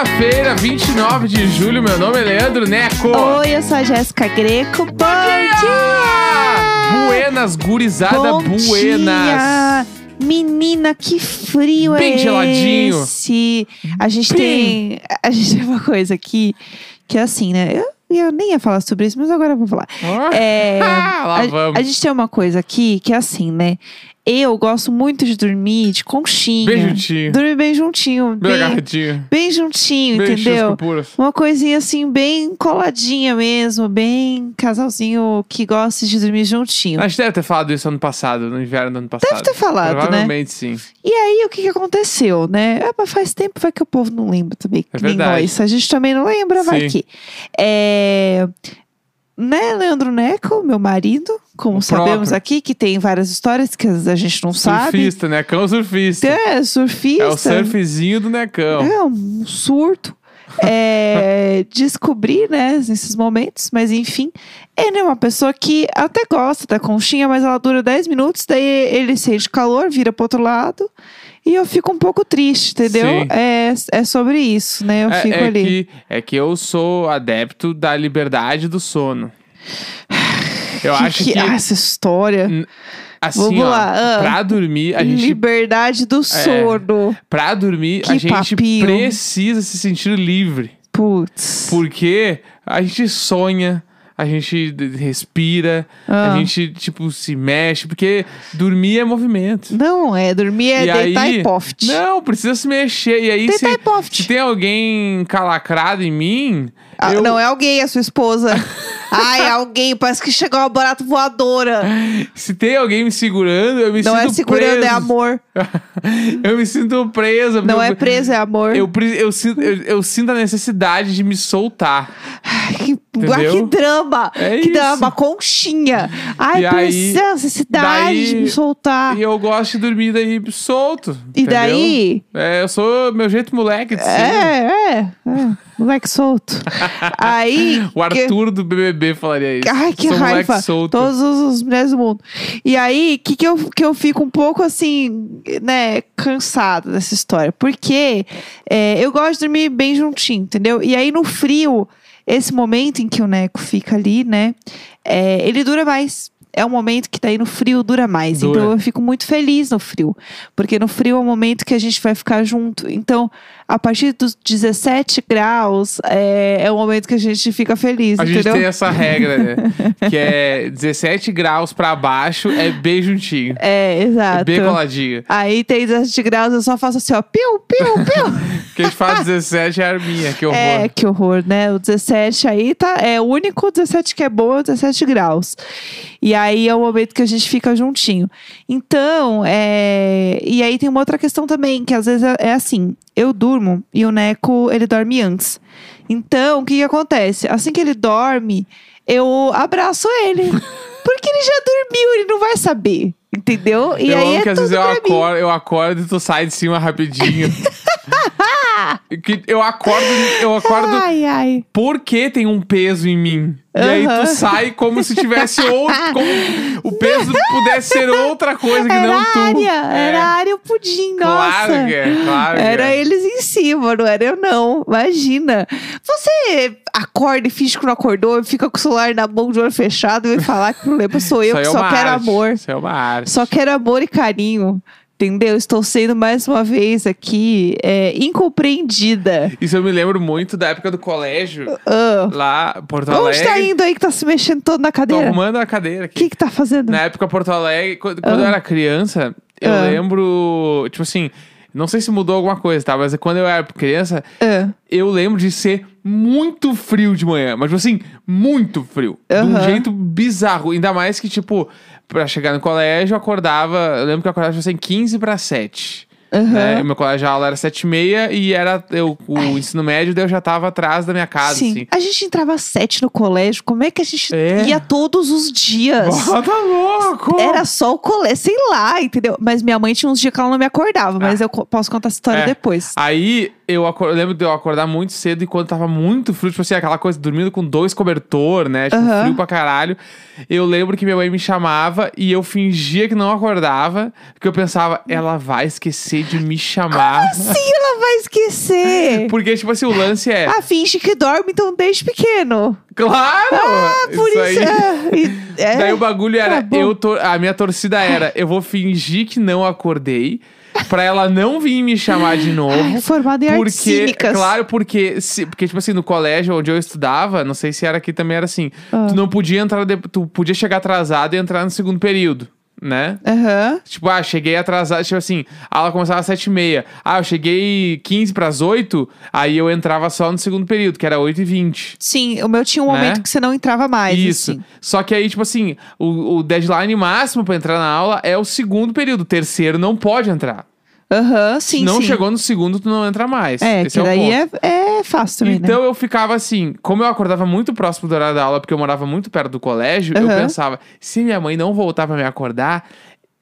quinta-feira, 29 de julho. Meu nome é Leandro Neco. Oi, eu sou a Jéssica Greco. Bom dia! Buenas, gurizada, Bom buenas. dia! Menina, que frio Bem é geladinho. esse? A gente Bem. tem, a gente tem uma coisa aqui que é assim, né? Eu, eu nem ia falar sobre isso, mas agora eu vou falar. É, Lá a, vamos. a gente tem uma coisa aqui que é assim, né? Eu gosto muito de dormir de conchinha. Bem juntinho. Dormir bem juntinho. Bem Bem, agarradinho. bem juntinho, Bem entendeu? Uma coisinha assim, bem coladinha mesmo, bem casalzinho que gosta de dormir juntinho. A gente deve ter falado isso ano passado, no inverno do ano passado. Deve ter falado, né? Provavelmente sim. E aí, o que, que aconteceu, né? É, mas faz tempo, vai que o povo não lembra também. É que nem verdade. nós. A gente também não lembra, vai Sim. que. É... Né, Leandro Neco, meu marido, como O sabemos próprio. aqui, que tem várias histórias que a gente não sabe. Surfista, Necão surfista. É, surfista. É o surfzinho do Necão. É um surto. É, descobrir, né, nesses momentos, mas enfim, ele é uma pessoa que até gosta da conchinha, mas ela dura 10 minutos, daí ele sente calor, vira pro outro lado, e eu fico um pouco triste, entendeu? Sim. É, é sobre isso, né? Eu É, fico é ali. que, é que eu sou adepto da liberdade do sono. Eu Que- acho que- que, ah, essa história. assim, vamos ó, lá, ah. pra dormir, a gente, Liberdade do sono. pra dormir, Que a gente papinho. precisa se sentir livre. Putz. Porque a gente sonha, a gente respira, Ah. a gente, tipo, se mexe, porque dormir é movimento. Não, é dormir é E deitar aí- e poft. Não, precisa se mexer. E aí, Deitar se, e poft. se tem alguém calacrado em mim, Ah, eu- Não é alguém, é sua esposa. Ai, alguém, parece que chegou uma barata voadora. se tem alguém me segurando, eu me Não sinto é segurando, preso. é amor. eu me sinto preso. Não eu, é preso, é amor. Eu, eu, sinto, eu, eu sinto a necessidade de me soltar. Ai, que, ah, que drama. É que isso. drama, conchinha. Ai, precisa, necessidade daí- de me soltar. E eu gosto de dormir daí solto. E entendeu? daí? É, eu sou meu jeito moleque de ser. É, é, é. Moleque solto. Aí. O que- Arthur do BBB falaria isso. Ai, que sou raiva. solto. Todas as as mulheres do mundo. E aí, que, que, eu, que eu fico um pouco assim, né, cansada dessa história. Porque é, eu gosto de dormir bem juntinho, entendeu? E aí, no frio, esse momento em que o Neco fica ali, né, é, ele dura mais. É um momento que daí no frio dura mais. Dura. Então eu fico muito feliz no frio. Porque no frio é o momento que a gente vai ficar junto. Então, a partir dos 17 graus, é, é o momento que a gente fica feliz, A gente entendeu? tem essa regra, né? que é 17 graus pra baixo é bem juntinho. É, exato. É bem coladinho. Aí tem 17 graus, eu só faço assim, ó, piu, piu, piu. Porque a gente fala 17 é arminha, que horror. é, que horror, né? O 17 aí tá, é o único 17 que é bom, é o 17 graus. E aí é o momento que a gente fica juntinho. Então, é... E aí tem uma outra questão também, que às vezes é, é assim, eu durmo e o Neco, ele dorme antes. Então, o que que acontece? Assim que ele dorme, eu abraço ele. Porque ele já dormiu, ele não vai saber. Entendeu? E eu aí amo é que às vezes eu acordo, eu acordo e tu sai de cima rapidinho. que eu acordo, eu acordo Ai, ai. porque tem um peso em mim. E aí tu sai como se tivesse outro. Como o peso pudesse ser outra coisa que Era não tu. área, É. era a área o pudim, nossa. Claro que é, claro que Era é. eles em cima, não era eu não. Imagina. Você acorda e finge que não acordou fica com o celular na mão de olho fechado e vai falar que o problema sou eu, que é só uma quero arte. amor. Isso é uma arte. Só quero amor e carinho. Entendeu? Estou sendo mais uma vez aqui é, incompreendida. Isso eu me lembro muito da época do colégio, Ah. lá, Porto Onde Alegre. tá indo aí que tá se mexendo todo na Tô cadeira? O arrumando a cadeira aqui. que que tá fazendo? Na época, Porto Alegre, quando, quando eu era criança, eu Ah. lembro, tipo assim, não sei se mudou alguma coisa, tá? Mas quando eu era criança, Ah. eu lembro de ser muito frio de manhã. Mas, tipo assim, muito frio. De um jeito bizarro. Ainda mais que, tipo, pra chegar no colégio, eu acordava. Eu lembro que eu acordava, tipo assim, 15 para 7. Aham. Né? O meu colégio a aula era 7 e meia e era eu, o ensino médio, daí eu já tava atrás da minha casa, Sim. assim. A gente entrava às sete no colégio. Como é que a gente É. ia todos os dias? Bota louco! Era só o colégio, sei lá, entendeu? Mas minha mãe tinha uns dias que ela não me acordava, mas eu co- posso contar essa história É. depois. Aí eu, eu lembro de eu acordar muito cedo e quando tava muito frio, tipo assim, aquela coisa, dormindo com dois cobertor, né? Tipo, Aham. frio pra caralho. Eu lembro que minha mãe me chamava e eu fingia que não acordava, porque eu pensava, ela vai esquecer de me chamar. Sim, ela vai esquecer. Porque, tipo assim, o lance é. Ah, finge que dorme, então desde pequeno. Claro! Ah, por isso. aí. é, e- é. Daí o bagulho era, bom. eu a minha torcida era, eu vou fingir que não acordei, pra ela não vir me chamar de novo. Ai, formada em Porque, cínicas. claro, porque, se, porque, tipo assim, no colégio onde eu estudava, não sei se era aqui também era assim, Ah. tu não podia entrar, de- tu podia chegar atrasado e entrar no segundo período, né? Aham. Tipo, ah, cheguei atrasado, tipo assim, a aula começava às sete e meia. Ah, eu cheguei 15 pras 8, aí eu entrava só no segundo período, que era 8 e 20. Sim, o meu tinha um momento Né? que você não entrava mais. Isso. assim. Só que aí, tipo assim, o, o deadline máximo pra entrar na aula é o segundo período. O terceiro não pode entrar. Aham, sim, Se não sim. chegou no segundo, tu não entra mais. É, Esse que é o daí ponto. é, é fácil também, né? Então eu ficava assim, como eu acordava muito próximo do horário da aula, porque eu morava muito perto do colégio, eu Aham. pensava, se minha mãe não voltar pra me acordar,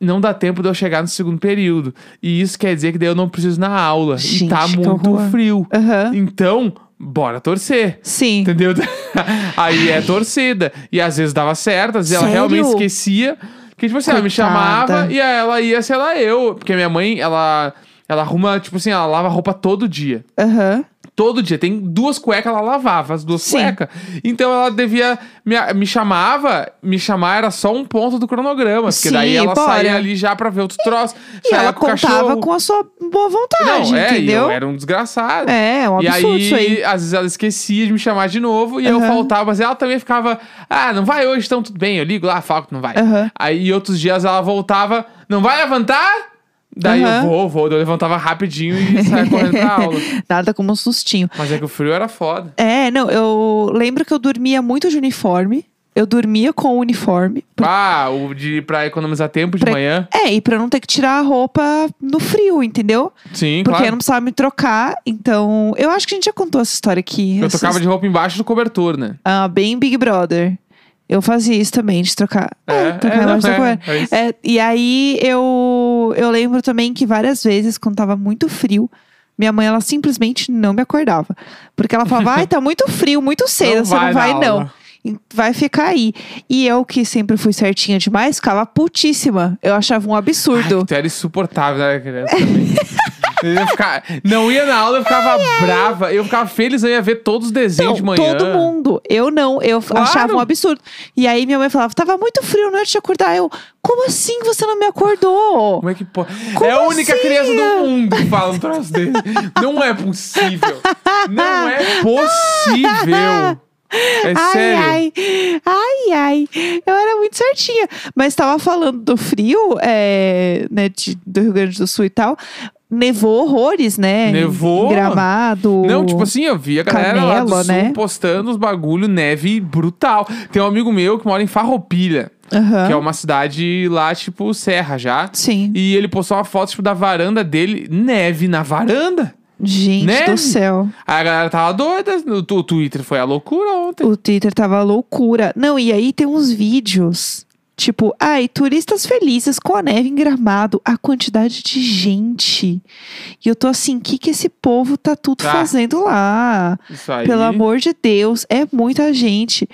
não dá tempo de eu chegar no segundo período. E isso quer dizer que daí eu não preciso ir na aula. Gente, e tá que muito horror. frio. Aham. Então, bora torcer. Sim. Entendeu? Aí é torcida. E às vezes dava certo, às vezes ela Sério? realmente esquecia. Que, tipo assim, ela me Coitada. chamava e aí ela ia, sei lá, eu. Porque minha mãe, ela, ela arruma, tipo assim, ela lava roupa todo dia. Aham. Todo dia. Tem duas cuecas, ela lavava, as duas Sim. cuecas. Então ela devia. Me, me chamava, me chamar era só um ponto do cronograma. Porque Sim, daí ela bora. saía ali já pra ver outro troço. E ela com contava cachorro. com a sua boa vontade, Não, é, e entendeu? eu era um desgraçado. É, é um E absurdo aí, isso aí. às vezes ela esquecia de me chamar de novo e eu Aham. faltava, mas ela também ficava, ah, não vai hoje, então tudo bem, eu ligo lá, falo que não vai. Aham. Aí outros dias ela voltava, não vai levantar? Daí Aham. eu vou, vou, eu levantava rapidinho e saia correndo pra aula. Nada como um sustinho. Mas é que o frio era foda. É, não, eu lembro que eu dormia muito de uniforme. Eu dormia com o uniforme. Ah, o de pra economizar tempo de Pra- manhã. É, e pra não ter que tirar a roupa no frio, entendeu? Sim, Porque eu claro. não precisava me trocar. Então, eu acho que a gente já contou essa história aqui. Eu Essas- tocava de roupa embaixo do cobertor, né? Ah, bem Big Brother. Eu fazia isso também, de trocar. É, trocar é, não, embaixo da é, coberta. é isso. É, e aí eu, eu lembro também que várias vezes, quando tava muito frio, minha mãe ela simplesmente não me acordava. Porque ela falava, ai, tá muito frio, muito cedo, Não você vai não vai, aula." não. E Vai ficar aí. E eu, que sempre fui certinha demais, ficava putíssima. Eu achava um absurdo. Ai, tu era insuportável, né, criança. Eu ia ficar- não ia na aula, eu ficava brava. Eu ficava feliz, eu ia ver todos os desenhos de manhã. todo mundo. Eu não, eu Claro. achava um absurdo. E aí minha mãe falava, tava muito frio, não ia te acordar. Eu, como assim você não me acordou? Como é que pode? Como é a única assim? criança do mundo que fala um troço desse. Não é possível. Não é possível. É ai, sério. ai, ai, ai. Eu era muito certinha. Mas tava falando do frio, é, né, de- do Rio Grande do Sul e tal. Nevou horrores, né? Nevou? Gramado. Não, tipo assim, eu vi a galera lá do sul né? postando os bagulho, neve brutal. Tem um amigo meu que mora em Farroupilha, Aham. que é uma cidade lá, tipo, serra já. Sim. E ele postou uma foto, tipo, da varanda dele, neve na varanda. Gente do céu. Aí a galera tava doida, tu- Twitter foi a loucura ontem. O Twitter tava loucura. Não, e aí tem uns vídeos. Tipo, ai, turistas felizes com a neve em gramado. A quantidade de gente. E eu tô assim, o que, que esse povo tá tudo Ah. fazendo lá? Isso aí. Pelo amor de Deus, é muita gente.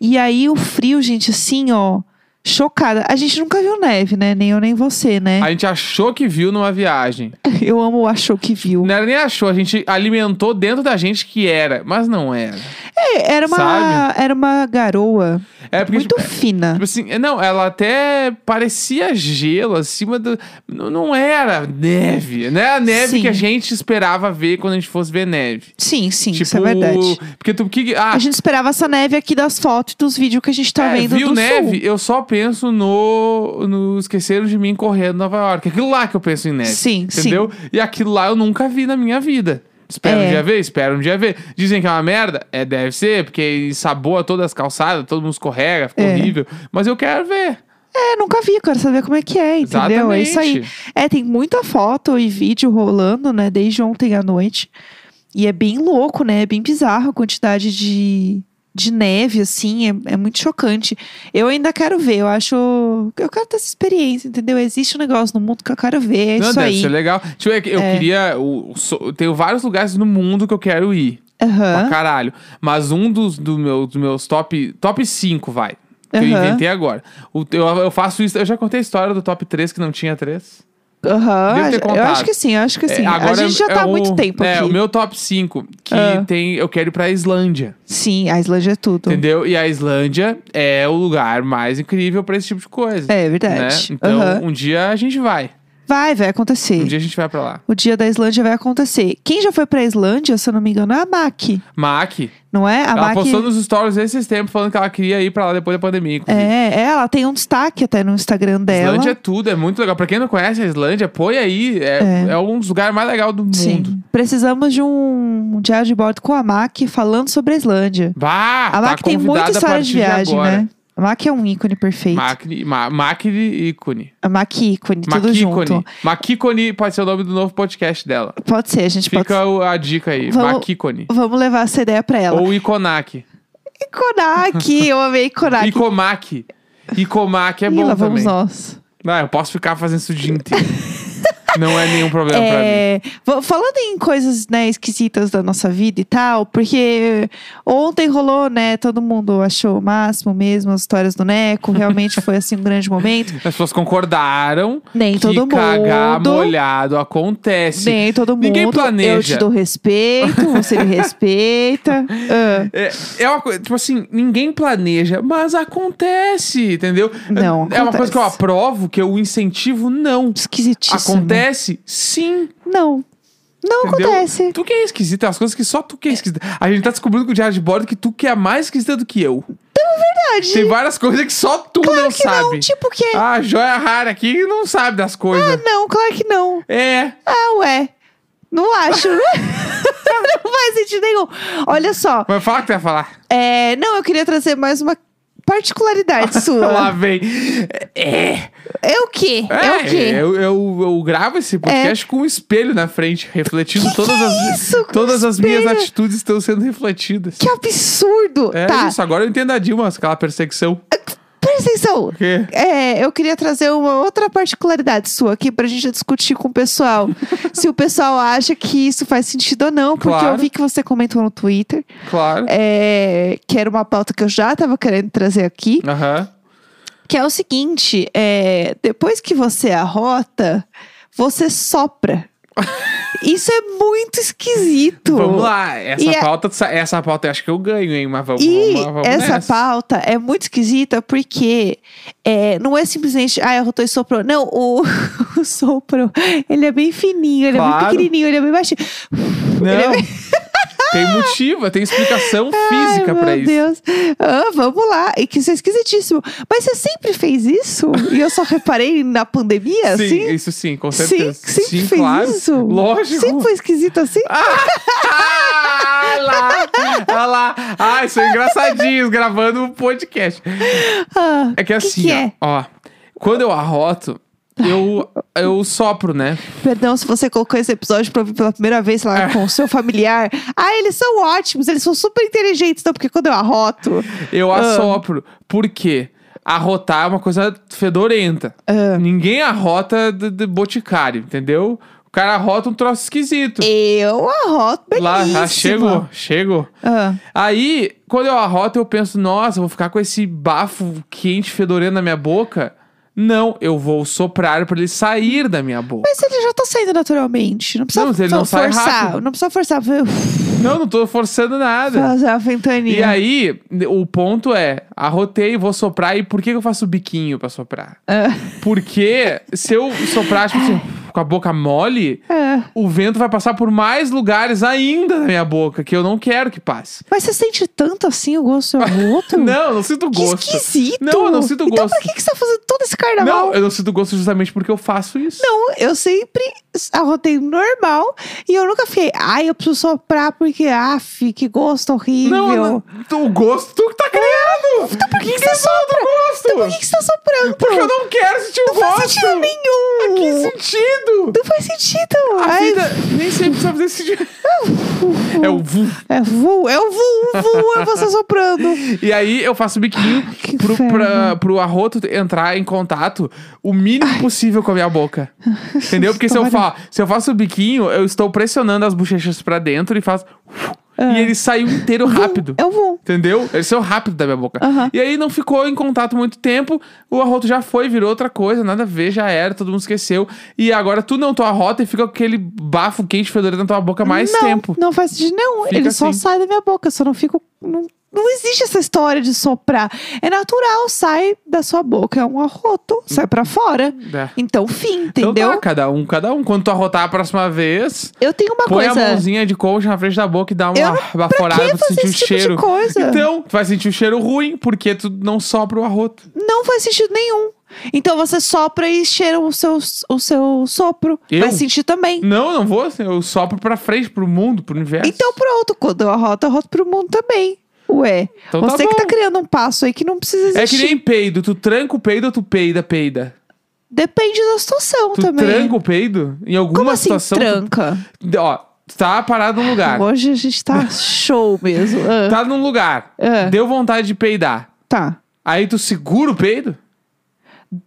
E aí o frio, gente, assim, ó, chocada. A gente nunca viu neve, né? Nem eu nem você, né? A gente achou que viu numa viagem. Eu amo o achou que viu. Não era nem achou, a gente alimentou dentro da gente que era, mas não era. É, era uma, Sabe? era uma garoa É porque, muito tipo, fina. tipo assim, não, ela até parecia gelo acima do. Não, não era neve, né? A neve Sim. que a gente esperava ver quando a gente fosse ver neve. Sim, sim, tipo, isso é verdade. Porque tu. Que, ah, A gente esperava essa neve aqui das fotos e dos vídeos que a gente tá é, vendo viu do neve? sul. Eu só penso no, no Esqueceram de Mim correndo Nova York. Aquilo lá que eu penso em neve. Sim, Entendeu? E aquilo lá eu nunca vi na minha vida. Espero É. um dia ver, espero um dia ver. Dizem que é uma merda? É, deve ser, porque ensaboa todas as calçadas, todo mundo escorrega, fica É. horrível. Mas eu quero ver. É, nunca vi, quero saber como é que é, entendeu? É isso aí. Exatamente. É, tem muita foto e vídeo rolando, né, desde ontem à noite. E é bem louco, né? É bem bizarro a quantidade de, de neve, assim, é, é muito chocante. Eu ainda quero ver, eu acho. Eu quero ter essa experiência, entendeu? Existe um negócio no mundo que eu quero ver, é Não, isso deve aí. ser legal. Tipo, eu É. queria. so- eu tenho vários lugares no mundo que eu quero ir. Pra Aham. caralho. Mas um dos, do meu, dos meus top, top 5, vai. Que eu Aham. inventei agora. O, eu, eu faço isso. Eu já contei a história do top 3 que não tinha 3. Aham. Devo ter Eu contado. acho que sim, eu acho que sim. É, a agora gente já é tá há o- muito tempo É, aqui. o meu top 5, que Ah. tem. Eu quero ir pra Islândia. Sim, a Islândia é tudo. Entendeu? E a Islândia é o lugar mais incrível pra esse tipo de coisa. É Né? verdade. Então, Aham. um dia a gente vai. Vai, vai acontecer. Um dia a gente vai pra lá. O dia da Islândia vai acontecer. Quem já foi pra Islândia, se eu não me engano, é a Mac, Mac, não é? A ela Mac. postou nos stories esses tempos falando que ela queria ir pra lá depois da pandemia. inclusive. É, é, ela tem um destaque até no Instagram dela. Islândia é tudo, é muito legal. Pra quem não conhece a Islândia, põe aí. É, É. é um dos lugares mais legais do Sim. mundo. Precisamos de um diário de bordo com a Mac falando sobre a Islândia. Bah, a tá Mac tem convidada muita história de viagem, agora. né? A Mac é um ícone perfeito. Mac, ma, Mac ícone. A Mac ícone, tudo Macícone. junto. Macícone pode ser o nome do novo podcast dela. Pode ser, a gente pode. Fica a dica aí. Vamos- Macícone. Vamos levar essa ideia pra ela. Ou Iconac. Iconac, eu amei Iconac. Icomac. Icomac é Ih, bom lá vamos também. nós. Ah, eu posso ficar fazendo isso o dia inteiro. Não é nenhum problema pra mim. É, falando em coisas né, esquisitas da nossa vida e tal, porque ontem rolou, né? Todo mundo achou o máximo mesmo as histórias do Neco. Realmente foi assim um grande momento. As pessoas concordaram Nem que todo cagar mundo. molhado acontece. Nem todo mundo. Ninguém Eu planeja. te dou respeito, você me respeita. Ah, É, é uma coisa, tipo assim, ninguém planeja, mas acontece, entendeu? Não, É uma coisa que eu aprovo, que eu incentivo, não. esquisitíssimo. Acontece? Sim. Não. Não Entendeu? acontece. Tu que é esquisita, as coisas que só tu que é esquisita. A gente tá descobrindo com o diário de bordo que tu que é mais esquisita do que eu. Verdade. Tem várias coisas que só tu não claro que sabe. não. Tipo o quê? Ah, joia rara aqui não sabe das coisas. Não, claro que não. É. Ah, ué. Não acho. não faz sentido nenhum. Olha só. Mas fala o que tu ia falar. É, não, eu queria trazer mais uma particularidade Lá sua. vem. É. É o quê? É, o quê? Eu, eu, eu gravo esse podcast com um espelho na frente, refletindo todas que as. é isso? Com todas as minhas espelho? atitudes estão sendo refletidas. Que absurdo! É tá, isso, agora eu entendo a Dilma, aquela perseguição. Presta atenção. O quê? É, eu queria trazer uma outra particularidade sua aqui pra gente discutir com o pessoal. se o pessoal acha que isso faz sentido ou não, porque Claro. eu vi que você comentou no Twitter, Claro. é, que era uma pauta que eu já tava querendo trazer aqui. Aham. Que é o seguinte: é, depois que você arrota, você sopra. Isso é muito esquisito. Vamos lá, essa E a- pauta, essa pauta eu acho que eu ganho, hein? Mas vamos, E vamos, vamos essa nessa. pauta é muito esquisita porque é, não é simplesmente, ah, arrotou e soprou. Não, o, o sopro, ele é bem fininho, ele é Claro. bem pequenininho, ele é bem baixinho. Não. Ele é bem- Tem motivo, tem explicação física Ai, pra meu isso. Deus. Ah, vamos lá. E que isso é esquisitíssimo. Mas você sempre fez isso? e eu só reparei na pandemia, Sim, assim? isso sim, com Sim, certeza. sempre sim, fez claro. isso? Lógico. Sempre foi esquisito assim? Ah, lá, ah lá. Ai, são engraçadinhos gravando um podcast. Ah, É que assim, que é? ó, ó, quando eu arroto, eu, eu sopro, né? Perdão se você colocou esse episódio pra ouvir pela primeira vez lá É. com o seu familiar. Ah, eles são ótimos, eles são super inteligentes. Não, porque quando eu arroto. Eu Ah. assopro. Por quê? Arrotar é uma coisa fedorenta. Ah. Ninguém arrota de, de boticário, entendeu? O cara arrota um troço esquisito. Eu arroto Lá, belíssima. ah, chegou, chegou. Ah, Aí, quando eu arroto, eu penso, nossa, eu vou ficar com esse bafo quente, fedorento na minha boca. Não, eu vou soprar pra ele sair da minha boca. mas ele já tá saindo naturalmente. Não precisa Não, ele não for- sai forçar. rápido. Não precisa forçar. Não, não tô forçando nada. Fazer a ventania. E aí, o ponto é, arrotei, vou soprar. E por que eu faço o biquinho pra soprar? Ah, Porque se eu soprar, tipo assim, com a boca mole, o vento vai passar por mais lugares ainda na minha boca, que eu não quero que passe. Mas você sente tanto assim o gosto do arroto? Não, eu não sinto Que gosto. esquisito. Não, eu não sinto Então gosto. pra que, que você tá fazendo todo esse carnaval? Não, eu não sinto gosto justamente porque eu faço isso. Não, eu sempre arrotei normal e eu nunca fiquei, ai, eu preciso soprar porque, af, que gosto horrível. Não, não, o gosto tu que tá criando. Então por que, que você sopra? gosto. Então por que, que você tá soprando? Porque eu não quero sentir o Não faz gosto. sentido nenhum. Que sentido? Não faz sentido. A Ai, vida nem sempre precisa fazer sentido. É o vu. É vu, é o vu, o vu, é você soprando. E aí eu faço biquinho que pro, pra, pro arroto entrar em contato o mínimo possível com a minha boca. Entendeu? Porque se eu, fa se eu faço o biquinho, eu estou pressionando as bochechas pra dentro e faço. E ele saiu inteiro rápido. É o vu. Entendeu? Ele saiu rápido da minha boca. Aham. E aí não ficou em contato muito tempo. O arroto já foi, virou outra coisa, nada a ver, já era, todo mundo esqueceu. E agora tu não tua arrota e fica com aquele bafo quente fedorento na tua boca mais não, tempo. Não faz sentido nenhum. Fica Ele só assim. sai da minha boca, eu só não fico. Não, não existe essa história de soprar. É natural, sai da sua boca. É um arroto, sai pra fora. É. Então, fim, Então entendeu? tá, cada um, cada um. Quando tu arrotar a próxima vez, eu tenho uma põe a coisa. mãozinha de concha na frente da boca e dá uma Eu baforada pra pra sentir o tipo cheiro. coisa? Então, tu vai sentir o cheiro ruim, porque tu não sopra o arroto. Não faz sentido nenhum. Então você sopra e cheira o seu, o seu sopro. Eu? Vai sentir também. Não, não vou. assim, Eu sopro pra frente, pro mundo, pro universo. Então pronto, quando eu arroto, eu arroto pro mundo também. Ué, Então tá você que tá criando um passo aí que não precisa existir. É que nem peido. Tu tranca o peido ou tu peida, peida? Depende da situação Tu também. tranca o peido? Em alguma Como assim situação. tu- tranca? Ó, tu tá parado num lugar. Hoje a gente tá show mesmo. Ah, Tá num lugar. Ah. Deu vontade de peidar. tá. Aí tu segura o peido?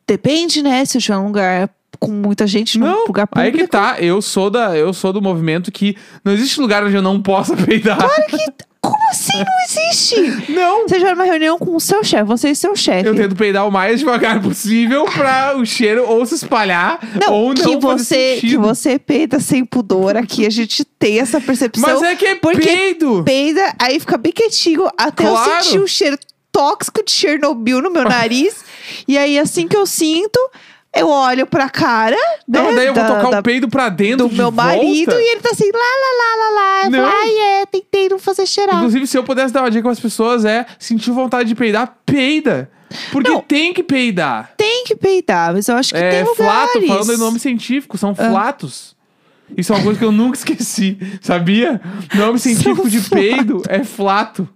Depende, né? Se eu estiver num lugar com muita gente, num lugar Aí público. que tá. Eu sou, da, eu sou do movimento que não existe lugar onde eu não possa peidar. Como assim não existe? Não. Você já numa reunião com o seu chefe, você e seu chefe. Eu tento peidar o mais devagar possível pra o cheiro ou se espalhar Não, ou não que fazer você, que sentido. você peida sem pudor aqui, a gente tem essa percepção. Mas é que é porque peido. peida, aí fica bem quietinho até Claro. eu sentir o cheiro tóxico de Chernobyl no meu nariz. e aí, assim que eu sinto, eu olho pra cara. Não, né, daí eu vou da- tocar da- o peido pra dentro do meu marido volta. e ele tá assim, lá, lá, lá, lá, lá. Não. Ai, é, não fazer cheirar. Inclusive, se eu pudesse dar uma dica pras pessoas, é sentir vontade de peidar, peida. Porque Não. tem que peidar. Tem que peidar, mas eu acho que É tem lugares. flato, falando em nome científico, são flatos. Isso é uma coisa que eu nunca esqueci, sabia? Nome científico de peido é flato,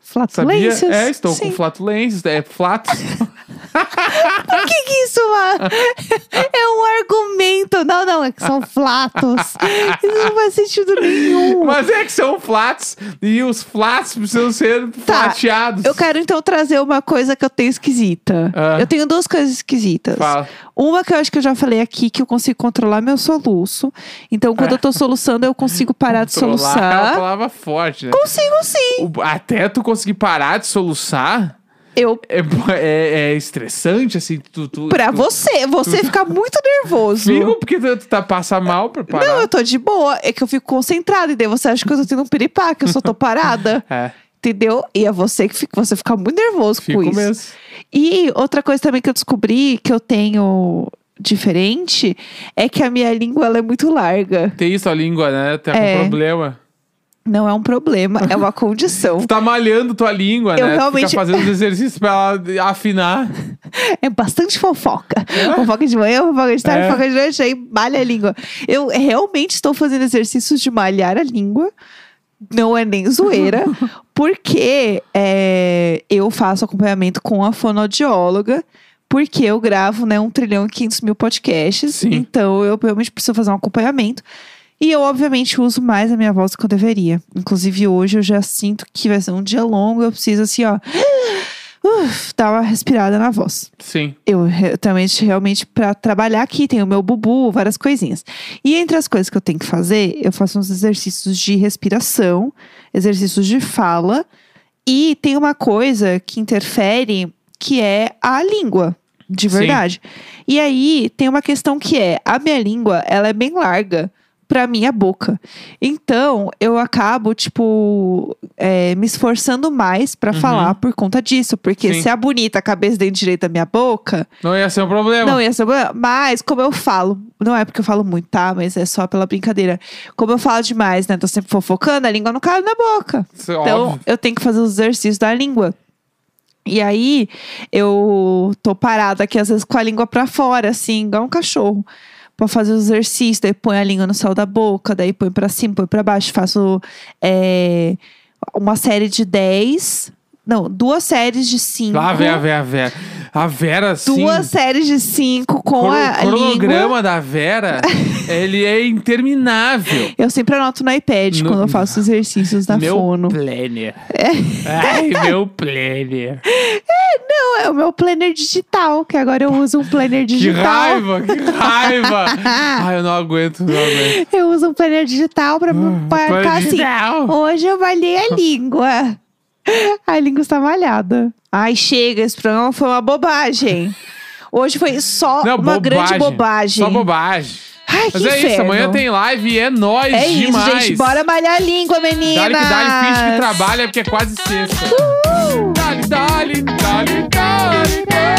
sabia? Flatulências. É, estou Sim. com flatulências, é flatos. Por que, que isso é, é um argumento? Não, não, é que são flatos. Isso não faz sentido nenhum. Mas é que são flats e os flats precisam ser Tá, flateados. Eu quero então trazer uma coisa que eu tenho esquisita. Ah. Eu tenho duas coisas esquisitas. Fala. Uma que eu acho que eu já falei aqui, que eu consigo controlar meu soluço. Então, quando eu tô soluçando, eu consigo parar de Controlar É uma soluçar. palavra forte, né? Consigo sim. Até tu conseguir parar de soluçar Eu, é, é, é estressante, assim. Tu, tu, pra tu, você, você fica muito nervoso. Fico porque tu, tu tá, passa mal pra parar. Não, eu tô de boa. É que eu fico concentrada. E daí você acha que eu tô tendo um piripá, que eu só tô parada. É, entendeu? E é você que fica, você fica muito nervoso fico com isso. mesmo. E outra coisa também que eu descobri que eu tenho diferente é que a minha língua ela é muito larga. Tem isso a língua, né? Tá É. problema. Não é um problema, é uma condição. Tu tá malhando tua língua, Eu né? Realmente- Fica fazendo os exercícios pra ela afinar. É bastante fofoca. Fofoca de manhã, fofoca de tarde, É. fofoca de noite, aí malha a língua. Eu realmente estou fazendo exercícios de malhar a língua. Não é nem zoeira, porque é, eu faço acompanhamento com a fonoaudióloga, porque eu gravo né, um trilhão e 500 mil podcasts. Sim. Então eu realmente preciso fazer um acompanhamento. E eu, obviamente, uso mais a minha voz do que eu deveria. Inclusive, hoje eu já sinto que vai ser um dia longo, eu preciso, assim, ó. uf, dar uma respirada na voz. Sim. Eu re- também, realmente, pra trabalhar aqui, tem o meu bubu, várias coisinhas. E entre as coisas que eu tenho que fazer, eu faço uns exercícios de respiração, exercícios de fala, e tem uma coisa que interfere, que é a língua. De Sim. verdade. E aí, tem uma questão que é: a minha língua, ela é bem larga pra minha boca. Então, eu acabo, tipo, é, me esforçando mais pra falar por conta disso. Porque Uhum. Sim. se a bonita, a cabeça dentro direita da minha boca, Não ia ser um problema. não ia ser problema. Mas, como eu falo, não é porque eu falo muito, tá? Mas é só pela brincadeira. Como eu falo demais, né? Tô sempre fofocando, a língua não cabe na boca. Isso é Então, óbvio. eu tenho que fazer os exercícios da língua. E aí, eu tô parada aqui, às vezes, com a língua pra fora, assim, igual um cachorro. Pra fazer os exercícios, daí põe a língua no céu da boca, daí põe pra cima, põe pra baixo. Faço é, uma série de 10 Não, duas séries de cinco. Lá vem a Vera, a Vera. A Vera, sim. Duas séries de cinco com O a cronograma língua. da Vera, ele é interminável. Eu sempre anoto no iPad No- quando eu faço exercícios da meu fono. planner. Ai, meu planner. Não, é o meu planner digital, que agora eu uso um planner Que digital. raiva, que raiva. Ai, eu não aguento, não aguento. Eu uso um planner digital pra, pra Ah, ficar assim. digital. Hoje eu malhei a língua. A língua está malhada. Ai, chega, esse programa foi uma bobagem. Hoje foi só Não, uma grande bobagem. Só bobagem. Ai, Mas que é isso, inferno. amanhã tem live e é nóis É demais. isso, gente. Bora malhar a língua, menina. Dale que dale, finge que trabalha, porque é quase sexta. Uhul. Dale, dale, dale, dale, dale.